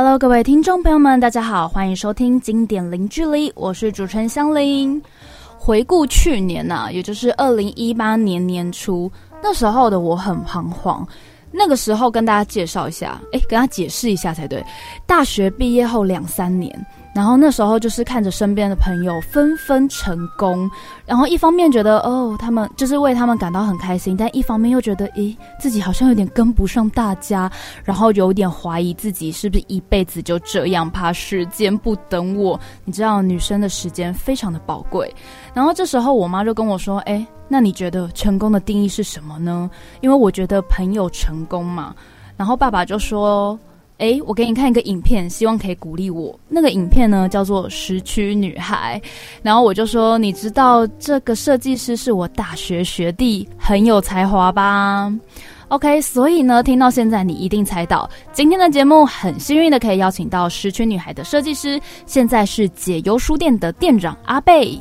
Hello，各位听众朋友们，大家好，欢迎收听经典零距离，我是主持人香菱。回顾去年啊、也就是二零一八年年初，那时候的我很彷徨。那个时候跟大家介绍一下，诶，跟大家解释一下才对。大学毕业后两三年，然后那时候就是看着身边的朋友纷纷成功，然后一方面觉得哦，他们就是为他们感到很开心，但一方面又觉得，诶，自己好像有点跟不上大家，然后有点怀疑自己是不是一辈子就这样，怕时间不等我。你知道，女生的时间非常的宝贵。然后这时候我妈就跟我说，诶，那你觉得成功的定义是什么呢？因为我觉得朋友成功嘛。然后爸爸就说。诶，我给你看一个影片，希望可以鼓励我。那个影片呢叫做《时区女孩》，然后我就说，你知道这个设计师是我大学学弟，很有才华吧？OK，所以呢，听到现在你一定猜到，今天的节目很幸运的可以邀请到《时区女孩》的设计师，现在是解忧书店的店长阿贝。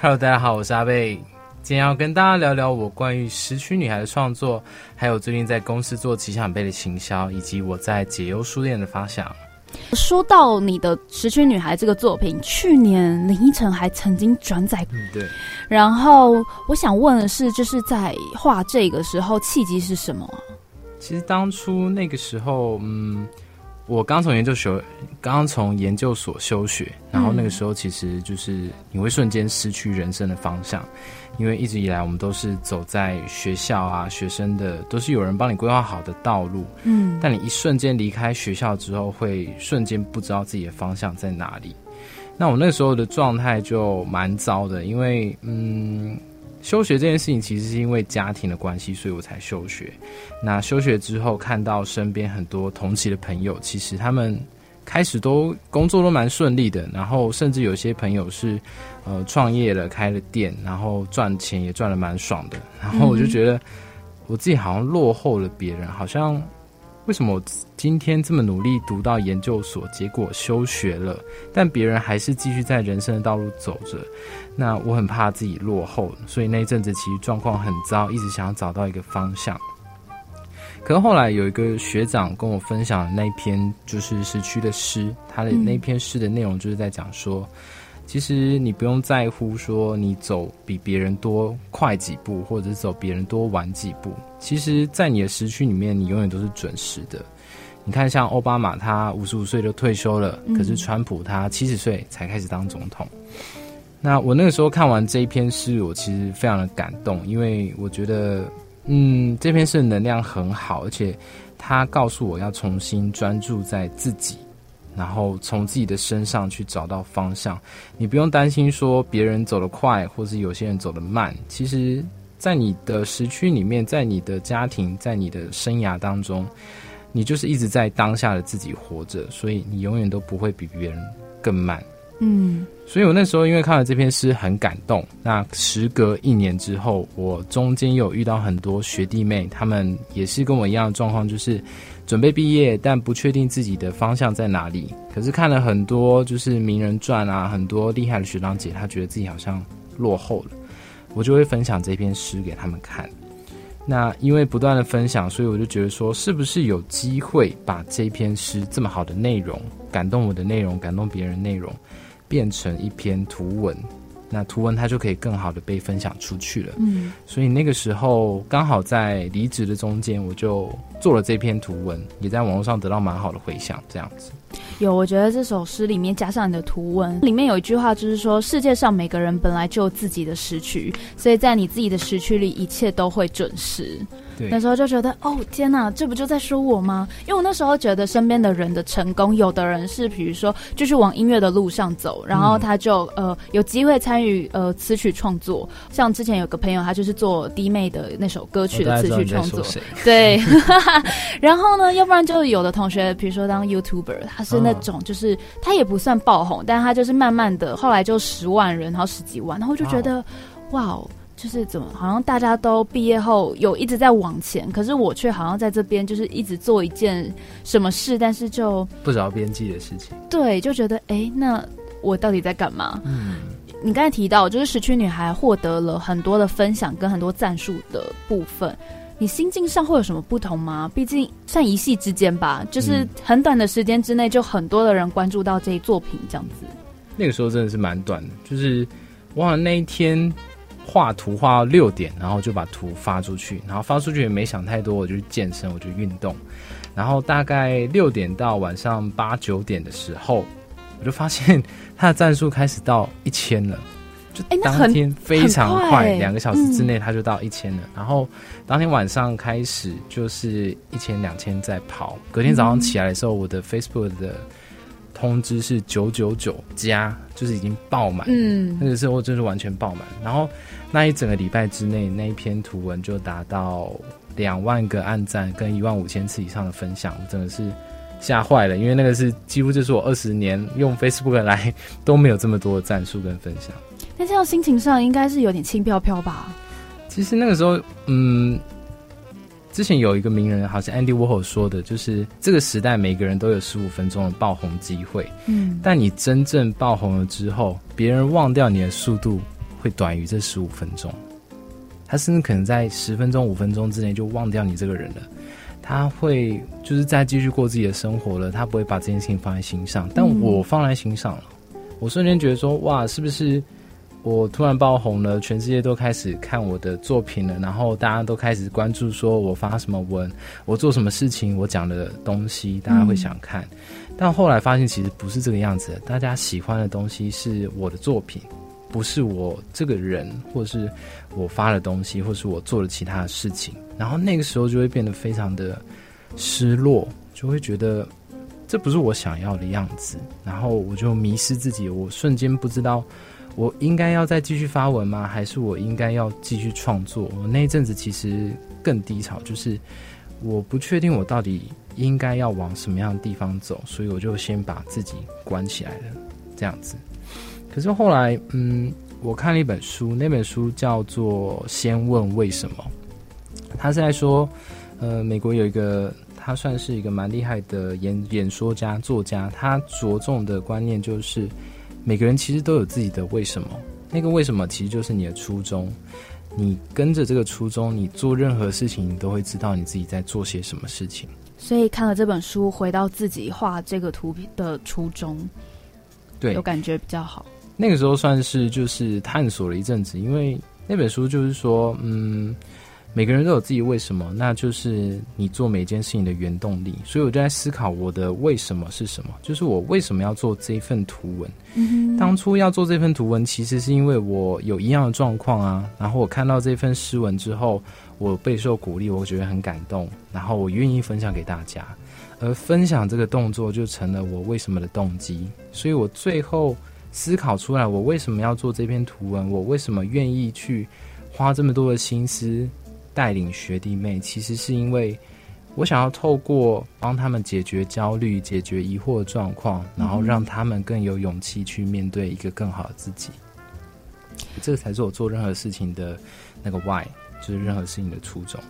Hello，大家好，我是阿贝。今天要跟大家聊聊我关于时区女孩的创作，还有最近在公司做奇想杯的行销，以及我在解忧书店的发想。说到你的《时区女孩》这个作品，去年林依晨还曾经转载嗯，对。然后我想问的是，就是在画这个时候，契机是什么啊？其实当初那个时候，嗯，我刚从研究所，刚刚从研究所休学，然后那个时候其实就是你会瞬间失去人生的方向，因为一直以来我们都是走在学校啊，学生的都是有人帮你规划好的道路，嗯，但你一瞬间离开学校之后，会瞬间不知道自己的方向在哪里。那我那个时候的状态就蛮糟的，因为嗯，休学这件事情其实是因为家庭的关系，所以我才休学。那休学之后，看到身边很多同期的朋友，其实他们开始都工作都蛮顺利的，然后甚至有些朋友是呃创业了，开了店，然后赚钱也赚的蛮爽的。然后我就觉得我自己好像落后了别人，好像为什么我今天这么努力读到研究所，结果休学了，但别人还是继续在人生的道路走着。那我很怕自己落后，所以那一阵子其实状况很糟，一直想要找到一个方向。可是后来有一个学长跟我分享那篇就是时区的诗，他的那篇诗的内容就是在讲说，其实你不用在乎说你走比别人多快几步，或者是走别人多晚几步，其实，在你的时区里面，你永远都是准时的。你看，像奥巴马，他五十五岁就退休了，可是川普他七十岁才开始当总统。那我那个时候看完这一篇诗，我其实非常的感动，因为我觉得，嗯，这篇诗的能量很好，而且他告诉我要重新专注在自己，然后从自己的身上去找到方向。你不用担心说别人走得快，或是有些人走得慢。其实，在你的时区里面，在你的家庭，在你的生涯当中，你就是一直在当下的自己活着，所以你永远都不会比别人更慢。嗯所以我那时候因为看了这篇诗很感动。那时隔一年之后，我中间有遇到很多学弟妹，他们也是跟我一样的状况，就是准备毕业，但不确定自己的方向在哪里。可是看了很多就是名人传啊，很多厉害的学长姐，他觉得自己好像落后了，我就会分享这篇诗给他们看。那因为不断的分享，所以我就觉得说，是不是有机会把这篇诗这么好的内容，感动我的内容，感动别人内容，变成一篇图文？那图文它就可以更好的被分享出去了。嗯所以那个时候刚好在离职的中间，我就做了这篇图文，也在网络上得到蛮好的回响。这样子，有，我觉得这首诗里面加上你的图文，里面有一句话就是说，世界上每个人本来就有自己的时区，所以在你自己的时区里，一切都会准时。对。那时候就觉得，哦天哪，这不就在说我吗？因为我那时候觉得身边的人的成功，有的人是比如说就是往音乐的路上走，然后他就、呃有机会参与呃词曲创作，像之前有个朋友，他就是做弟妹的那首歌曲的词曲创作，对，然后呢，要不然就有的同学，比如说当 YouTuber，他是那种就是、他也不算爆红，但他就是慢慢的，后来就十万人，然后十几万，然后就觉得哇哦。就是怎么，好像大家都毕业后有一直在往前，可是我却好像在这边就是一直做一件什么事，但是就不着边际的事情。对，就觉得哎，那我到底在干嘛？嗯，你刚才提到，就是时区女孩获得了很多的分享跟很多赞数的部分，你心境上会有什么不同吗？毕竟算一夕之间吧，就是很短的时间之内，就很多的人关注到这一作品，这样子。那个时候真的是蛮短的，就是哇，那一天画图画到六点，然后就把图发出去，然后发出去也没想太多，我就去健身，我就运动，然后大概六点到晚上八九点的时候，我就发现他的战术开始到一千了。就当天非常快，两个小时之内他就到一千了。然后当天晚上开始就是一千、两千在跑。隔天早上起来的时候，我的 Facebook 的通知是九九九加，就是已经爆满。嗯，那个时候就是完全爆满。然后那一整个礼拜之内，那一篇图文就达到两万个按赞跟一万五千次以上的分享，我真的是吓坏了。因为那个是几乎就是我二十年 用 Facebook 来都没有这么多的赞数跟分享。那这样心情上应该是有点轻飘飘吧？其实那个时候，嗯，之前有一个名人，好像 Andy Warhol 说的，就是这个时代每个人都有十五分钟的爆红机会。嗯，但你真正爆红了之后，别人忘掉你的速度会短于这十五分钟。他甚至可能在十分钟、五分钟之内就忘掉你这个人了。他会就是再继续过自己的生活了，他不会把这件事情放在心上。但我放在心上了，我瞬间觉得说，哇，是不是？我突然爆红了，全世界都开始看我的作品了，然后大家都开始关注，说我发什么文，我做什么事情，我讲的东西，大家会想看。但后来发现，其实不是这个样子。大家喜欢的东西是我的作品，不是我这个人，或是我发的东西，或是我做的其他的事情。然后那个时候就会变得非常的失落，就会觉得这不是我想要的样子。然后我就迷失自己，我瞬间不知道。我应该要再继续发文吗？还是我应该要继续创作？我那一阵子其实更低潮，就是我不确定我到底应该要往什么样的地方走，所以我就先把自己关起来了，这样子。可是后来，嗯，我看了一本书，那本书叫做《先问为什么》，他是在说，呃，美国有一个他算是一个蛮厉害的演演说家、作家，他着重的观念就是。每个人其实都有自己的为什么，那个为什么其实就是你的初衷。你跟着这个初衷，你做任何事情，你都会知道你自己在做些什么事情。所以看了这本书，回到自己画这个图的初衷，对，有感觉比较好。那个时候算是就是探索了一阵子，因为那本书就是说，嗯。每个人都有自己为什么，那就是你做每件事情的原动力。所以我就在思考我的为什么是什么，就是我为什么要做这份图文。当初要做这份图文，其实是因为我有一样的状况啊。然后我看到这份诗文之后，我备受鼓励，我觉得很感动，然后我愿意分享给大家。而分享这个动作就成了我为什么的动机。所以我最后思考出来，我为什么要做这篇图文，我为什么愿意去花这么多的心思。带领学弟妹，其实是因为我想要透过帮他们解决焦虑、解决疑惑的状况，然后让他们更有勇气去面对一个更好的自己。这个才是我做任何事情的那个 why，就是任何事情的初衷。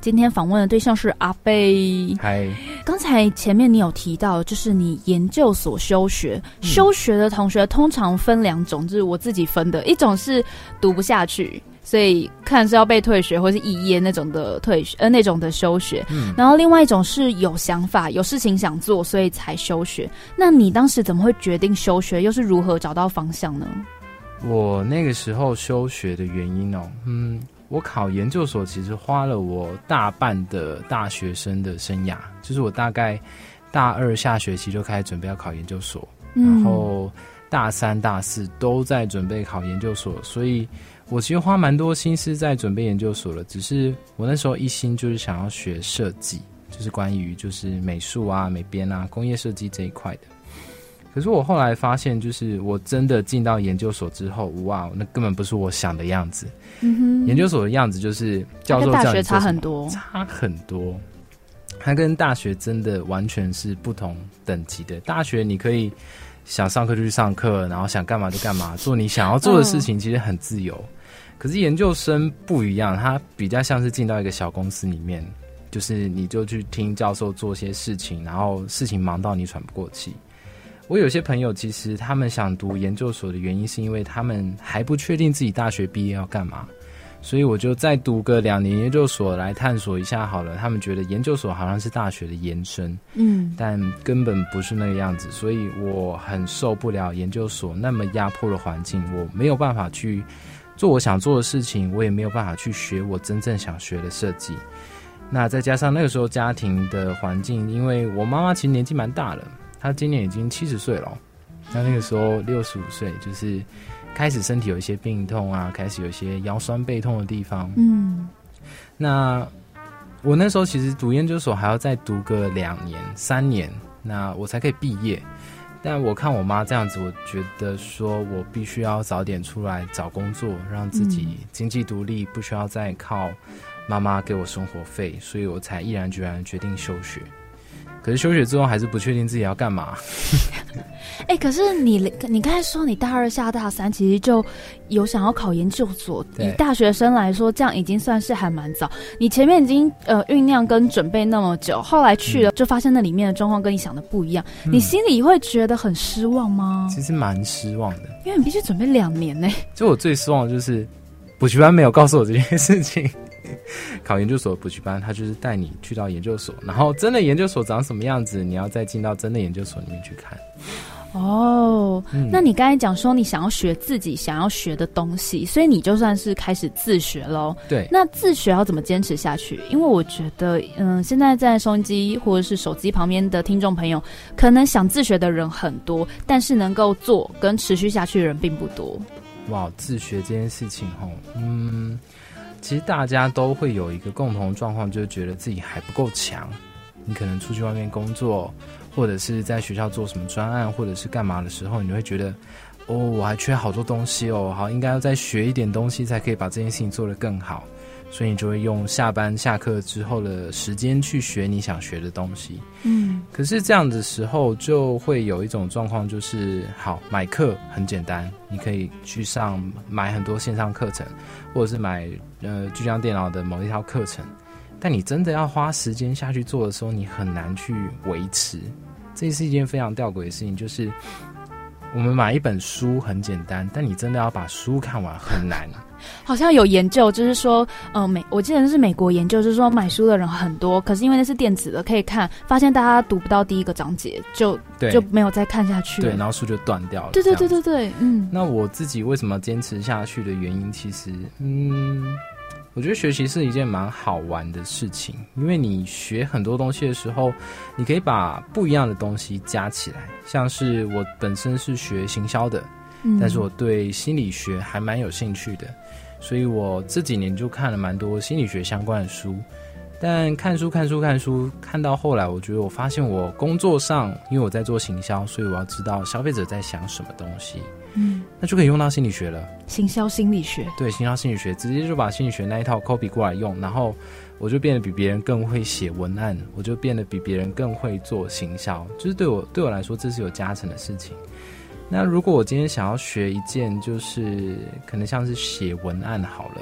今天访问的对象是阿贝。嗨，刚才前面你有提到，就是你研究所休学，休学的同学通常分两种，就是我自己分的，一种是读不下去。所以看是要被退学或是肄业那种的退学，呃，那种的休学。嗯，然后另外一种是有想法、有事情想做，所以才休学。那你当时怎么会决定休学？又是如何找到方向呢？我那个时候休学的原因哦，嗯，我考研究所其实花了我大半的大学生的生涯，就是我大概大二下学期就开始准备要考研究所，然后大三、大四都在准备考研究所，所以。我其实花蛮多心思在准备研究所了，只是我那时候一心就是想要学设计，就是关于就是美术啊、美编啊、工业设计这一块的。可是我后来发现，就是我真的进到研究所之后，哇，那根本不是我想的样子。嗯哼，研究所的样子就是教授大学差很多，差很多。它跟大学真的完全是不同等级的。大学你可以想上课就去上课，然后想干嘛就干嘛，做你想要做的事情，其实很自由。可是研究生不一样，他比较像是进到一个小公司里面，就是你就去听教授做些事情，然后事情忙到你喘不过气。我有些朋友其实他们想读研究所的原因，是因为他们还不确定自己大学毕业要干嘛，所以我就再读个两年研究所来探索一下好了。他们觉得研究所好像是大学的延伸，嗯，但根本不是那个样子，所以我很受不了研究所那么压迫的环境，我没有办法去做我想做的事情，我也没有办法去学我真正想学的设计。那再加上那个时候家庭的环境，因为我妈妈其实年纪蛮大了，她今年已经七十岁了，那那个时候六十五岁，就是开始身体有一些病痛啊，开始有一些腰酸背痛的地方。嗯，那我那时候其实读研究所还要再读个两年、三年，那我才可以毕业。但我看我妈这样子，我觉得说我必须要早点出来找工作，让自己经济独立，不需要再靠。妈妈给我生活费，所以我才毅然决然决定休学。可是休学之后，还是不确定自己要干嘛。哎，可是你你刚才说你大二下大三，其实就有想要考研究所。以大学生来说，这样已经算是还蛮早。你前面已经呃酝酿跟准备那么久，后来去了就发现那里面的状况跟你想的不一样，你心里会觉得很失望吗？其实蛮失望的，因为你必须准备两年呢。就我最失望的就是补习班没有告诉我这件事情。考研究所补习班，他就是带你去到研究所，然后真的研究所长什么样子，你要再进到真的研究所里面去看。哦，那你刚才讲说你想要学自己想要学的东西，所以你就算是开始自学喽。对，那自学要怎么坚持下去？因为我觉得，嗯，现在在收音机或者是手机旁边的听众朋友，可能想自学的人很多，但是能够做跟持续下去的人并不多。哇，自学这件事情，吼，嗯。其实大家都会有一个共同状况，就是觉得自己还不够强。你可能出去外面工作，或者是在学校做什么专案，或者是干嘛的时候，你会觉得，哦，我还缺好多东西哦，好，应该要再学一点东西，才可以把这件事情做得更好。所以你就会用下班下课之后的时间去学你想学的东西。嗯，可是这样的时候就会有一种状况，就是好买课很简单，你可以去上买很多线上课程，或者是买呃巨匠电脑的某一套课程。但你真的要花时间下去做的时候，你很难去维持。这是一件非常吊诡的事情，就是我们买一本书很简单，但你真的要把书看完很难。好像有研究，就是说，呃，美，我记得是美国研究，就是说买书的人很多，可是因为那是电子的，可以看，发现大家读不到第一个章节，就就没有再看下去，对，然后书就断掉了。对对对对对，嗯。那我自己为什么坚持下去的原因，其实，嗯，我觉得学习是一件蛮好玩的事情，因为你学很多东西的时候，你可以把不一样的东西加起来，像是我本身是学行销的。但是我对心理学还蛮有兴趣的，所以我这几年就看了蛮多心理学相关的书。但看书看书看书，看到后来，我觉得我发现我工作上，因为我在做行销，所以我要知道消费者在想什么东西。嗯，那就可以用到心理学了。行销心理学，对，行销心理学，直接就把心理学那一套 copy 过来用，然后我就变得比别人更会写文案，我就变得比别人更会做行销。就是对我对我来说，这是有加成的事情。那如果我今天想要学一件，就是可能像是写文案好了，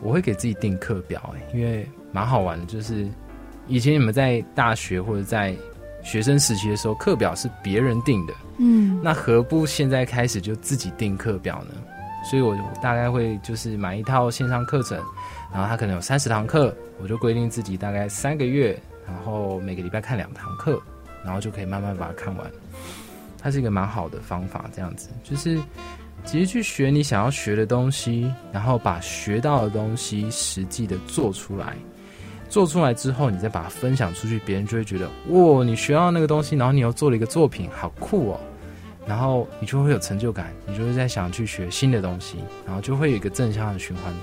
我会给自己定课表，哎，因为蛮好玩的。就是以前你们在大学或者在学生时期的时候，课表是别人定的，嗯，那何不现在开始就自己定课表呢？所以我大概会就是买一套线上课程，然后它可能有三十堂课，我就规定自己大概三个月，然后每个礼拜看两堂课，然后就可以慢慢把它看完。它是一个蛮好的方法，这样子就是其实去学你想要学的东西，然后把学到的东西实际的做出来，做出来之后，你再把它分享出去，别人就会觉得哇，你学到那个东西，然后你又做了一个作品，好酷哦，然后你就会有成就感，你就会在想去学新的东西，然后就会有一个正向的循环，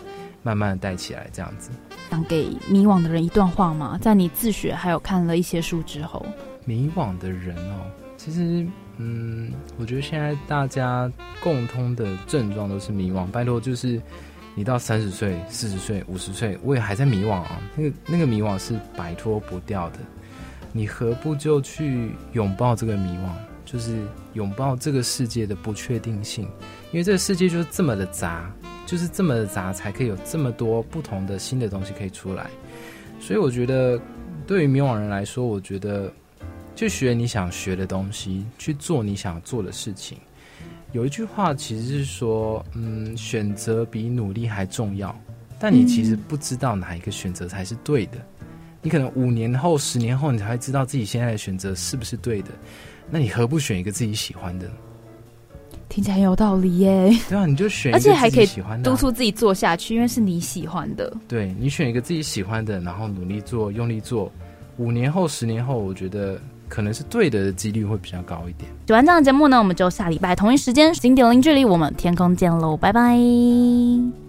慢慢的带起来，这样子。想给迷惘的人一段话吗？在你自学还有看了一些书之后，迷惘的人哦，其实。嗯，我觉得现在大家共通的症状都是迷惘。拜托，就是你到三十岁、四十岁、五十岁，我也还在迷惘啊。那个那个迷惘是摆脱不掉的。你何不就去拥抱这个迷惘？就是拥抱这个世界的不确定性，因为这个世界就是这么的杂，就是这么的杂，才可以有这么多不同的新的东西可以出来。所以我觉得，对于迷惘人来说，我觉得。去学你想学的东西，去做你想做的事情。有一句话其实是说，嗯，选择比努力还重要。但你其实不知道哪一个选择才是对的。你可能五年后、十年后，你才会知道自己现在的选择是不是对的。那你何不选一个自己喜欢的？听起来很有道理耶。对啊，你就选，而且还可以督促自己做下去，因为是你喜欢的。对你选一个自己喜欢的，然后努力做、用力做，五年后、十年后，我觉得可能是对的几率会比较高一点。喜欢这样的节目呢，我们就下礼拜同一时间零点零距离，我们天空见喽，拜拜。